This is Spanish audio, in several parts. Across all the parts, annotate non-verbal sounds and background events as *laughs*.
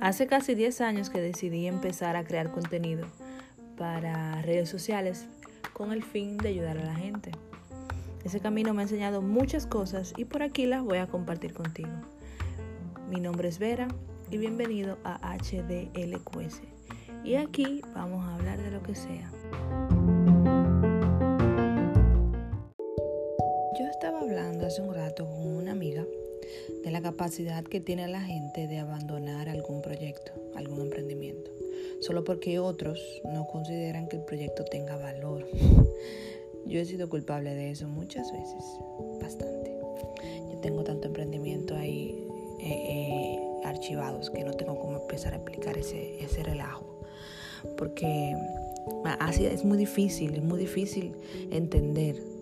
Hace casi 10 años que decidí empezar a crear contenido para redes sociales con el fin de ayudar a la gente. Ese camino me ha enseñado muchas cosas y por aquí las voy a compartir contigo. Mi nombre es Vera y bienvenido a HDLQS. Y aquí vamos a hablar de lo que sea. Hace un rato con una amiga de la capacidad que tiene la gente de abandonar algún proyecto, algún emprendimiento, solo porque otros no consideran que el proyecto tenga valor. *laughs* Yo he sido culpable de eso muchas veces, bastante. Yo tengo tanto emprendimiento ahí eh, eh, archivados que no tengo cómo empezar a explicar ese, ese relajo. Porque así es muy difícil, es muy difícil entender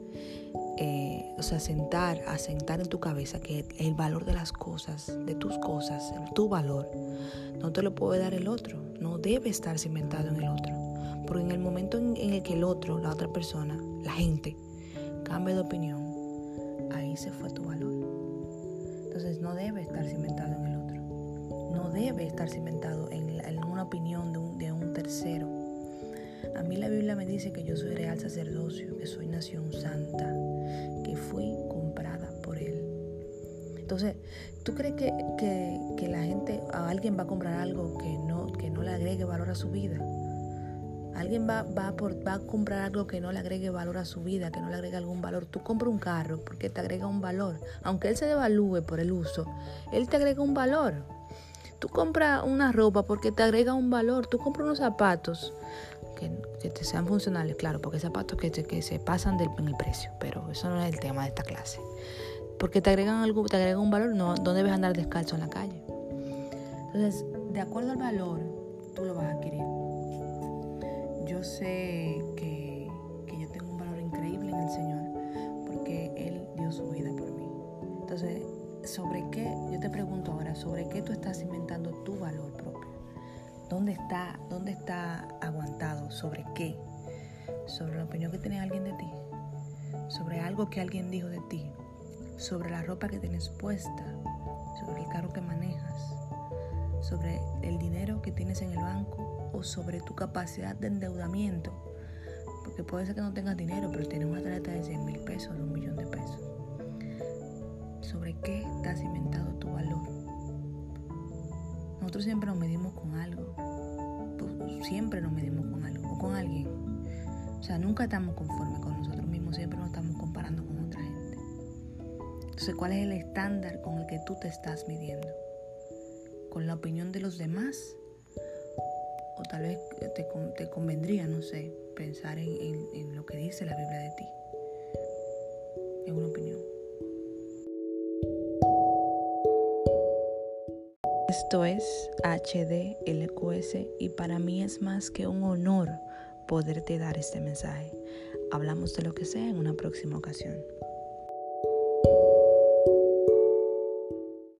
eh, o sea, sentar, asentar en tu cabeza que el valor de las cosas, de tus cosas, tu valor, no te lo puede dar el otro, no debe estar cimentado en el otro. Porque en el momento en, el que el otro, la otra persona, la gente, cambia de opinión, ahí se fue tu valor. Entonces no debe estar cimentado en el otro, no debe estar cimentado en, una opinión de un, de un tercero. A mí la Biblia me dice que yo soy real sacerdocio, que soy nación santa, que fui comprada por Él. Entonces, ¿tú crees que, que, la gente, a alguien va a comprar algo que no, que no le agregue valor a su vida? Alguien va, va, va a comprar algo que no le agregue valor a su vida, que no le agregue algún valor. Tú compras un carro porque te agrega un valor. Aunque él se devalúe por el uso, él te agrega un valor. Tú compras una ropa porque te agrega un valor. Tú compras unos zapatos que, te sean funcionales, claro, porque zapatos que, que se pasan del, en el precio, pero eso no es el tema de esta clase. Porque te agregan algo, te agregan un valor, no, no debes andar descalzo en la calle. Entonces, de acuerdo al valor, tú lo vas a adquirir. Yo sé que, que yo tengo un valor increíble en el Señor, porque Él dio su vida por mí. Entonces, ¿sobre qué? Yo te pregunto ahora, ¿sobre qué tú estás inventando tu valor propio? ¿Dónde está, dónde está aguantado? ¿Sobre qué? ¿Sobre la opinión que tiene alguien de ti? ¿Sobre algo que alguien dijo de ti? ¿Sobre la ropa que tienes puesta? ¿Sobre el carro que manejas? ¿Sobre el dinero que tienes en el banco? ¿O sobre tu capacidad de endeudamiento? Porque puede ser que no tengas dinero, pero tienes una tarjeta de 100 mil pesos, de un millón de pesos. ¿Sobre qué está cimentado tu valor? Nosotros siempre nos medimos con algo. Pues, siempre nos medimos con algo o con alguien. O sea, nunca estamos conformes con nosotros mismos, siempre nos estamos comparando con otra gente. Entonces, ¿cuál es el estándar con el que tú te estás midiendo? ¿Con la opinión de los demás? O tal vez te, convendría, no sé, pensar en, en lo que dice la Biblia de ti. Es una opinión. Esto es HDLQS y para mí es más que un honor poderte dar este mensaje. Hablamos de lo que sea en una próxima ocasión.